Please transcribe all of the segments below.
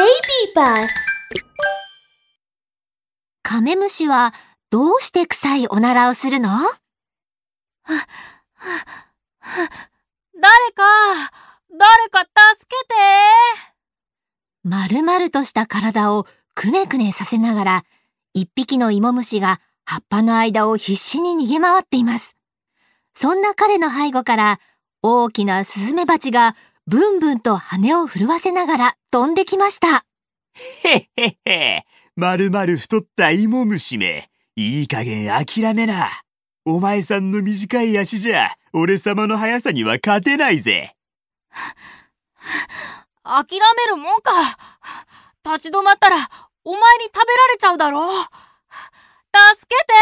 Baby Bus カメムシはどうして臭いおならをするの？誰か、誰か助けて丸々とした体をくねくねさせながら、一匹の芋虫が葉っぱの間を必死に逃げ回っています。そんな彼の背後から、大きなスズメバチがブンブンと羽を震わせながら飛んできました。へっへっへ。まるまる太った芋虫め。いい加減諦めな。お前さんの短い足じゃ、俺様の速さには勝てないぜ。諦めるもんか。立ち止まったら、お前に食べられちゃうだろ。助けて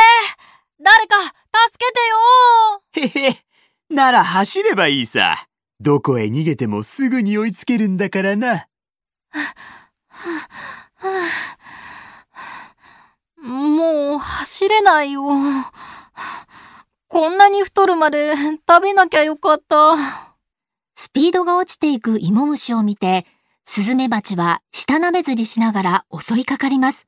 誰か、助けてよへへ。なら走ればいいさ。どこへ逃げてもすぐに追いつけるんだからな。もう走れないよ。こんなに太るまで食べなきゃよかった。スピードが落ちていく芋虫を見て、スズメバチは舌舐めずりしながら襲いかかります。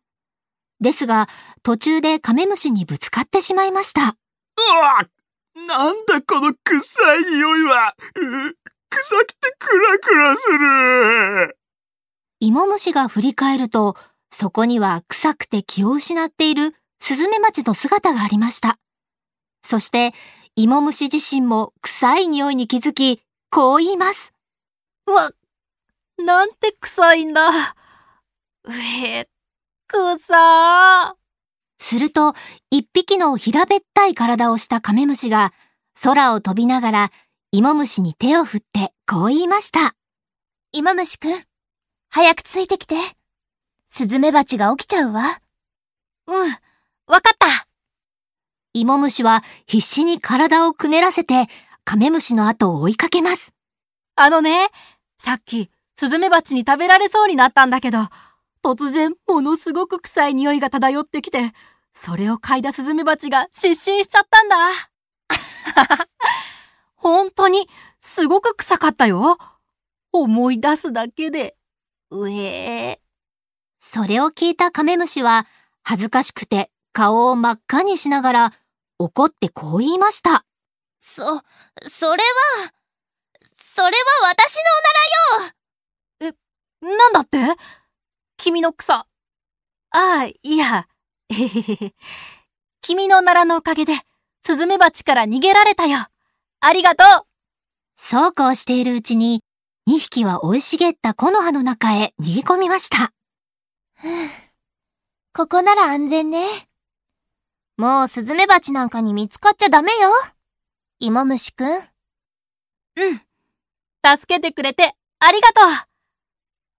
ですが、途中でカメムシにぶつかってしまいました。うわなんだこの臭い匂いは。う臭くてクラクラする。芋虫が振り返ると、そこには臭くて気を失っているスズメバチの姿がありました。そして、芋虫自身も臭い匂いに気づき、こう言います。うわ、なんて臭いんだ。うへ、臭すると、一匹の平べったい体をしたカメムシが、空を飛びながら、芋虫に手を振ってこう言いました。芋虫くん、早くついてきて。スズメバチが起きちゃうわ。うん、わかった。芋虫は必死に体をくねらせて、カメムシの後を追いかけます。あのね、さっき、スズメバチに食べられそうになったんだけど、突然ものすごく臭い匂いが漂ってきて、それを嗅いだスズメバチが失神しちゃったんだ。本当に、すごく臭かったよ。思い出すだけで、うえそれを聞いたカメムシは、恥ずかしくて顔を真っ赤にしながら、怒ってこう言いました。そ、それは、それは私のなんだって？君の草。ああ、いや。へへへへ。君の奈良のおかげで、スズメバチから逃げられたよ。ありがとうそうこうしているうちに、2匹は生い茂った木の葉の中へ逃げ込みました。ここなら安全ね。もうスズメバチなんかに見つかっちゃダメよ。芋虫くん。うん。助けてくれて、ありがとう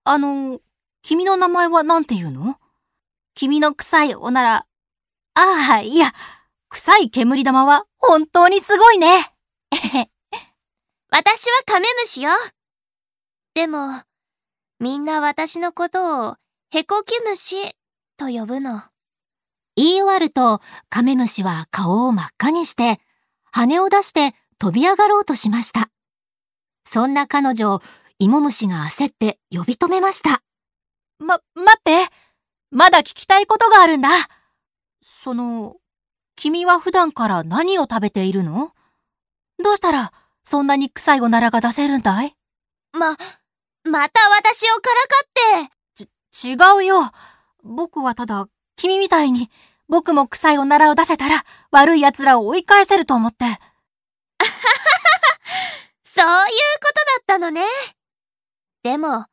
あの、君の名前は何て言うの？君の臭いおなら。ああ、いや、臭い煙玉は本当にすごいね。私はカメムシよ。でも、みんな私のことをヘコキムシと呼ぶの。言い終わると、カメムシは顔を真っ赤にして、羽を出して飛び上がろうとしました。そんな彼女を芋虫が焦って呼び止めました。ま、待って。まだ聞きたいことがあるんだ。その、君は普段から何を食べているの？どうしたら、そんなに臭いおならが出せるんだい？ま、また私をからかって。違うよ。僕はただ、君みたいに、僕も臭いおならを出せたら、悪い奴らを追い返せると思って。そういうことだったのね。でも、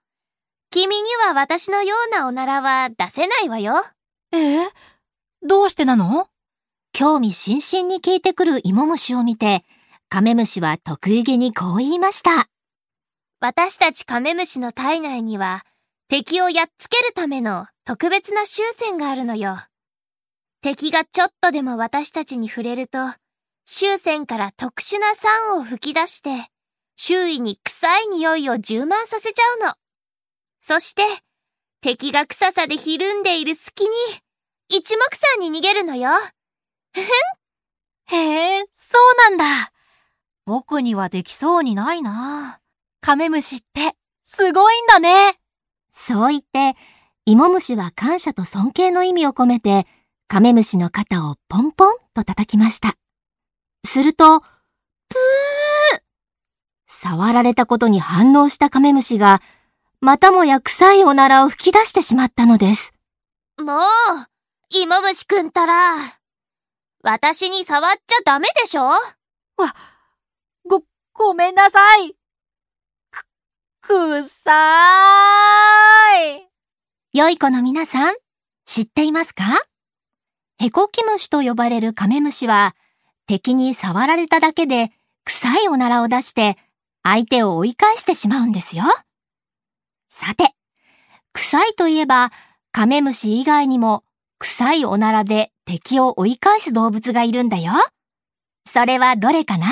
君には私のようなおならは出せないわよ。ええ？どうしてなの？興味津々に聞いてくる芋虫を見て、カメムシは得意げにこう言いました。私たちカメムシの体内には敵をやっつけるための特別な臭腺があるのよ。敵がちょっとでも私たちに触れると、臭腺から特殊な酸を吹き出して、周囲に臭い匂いを充満させちゃうの。そして、敵が臭さでひるんでいる隙に、一目散に逃げるのよ。へえ、そうなんだ。僕にはできそうにないな。カメムシって、すごいんだね。そう言って、芋虫は感謝と尊敬の意味を込めて、カメムシの肩をポンポンと叩きました。すると、ぷー触られたことに反応したカメムシが、またもや臭いおならを吹き出してしまったのです。もう、芋虫くんたら。私に触っちゃダメでしょ？わ、ご、ごめんなさい。く、くさーい。良い子の皆さん、知っていますか？ヘコキムシと呼ばれるカメムシは、敵に触られただけで臭いおならを出して相手を追い返してしまうんですよ。さて、臭いといえばカメムシ以外にも臭いおならで敵を追い返す動物がいるんだよ。それはどれかな？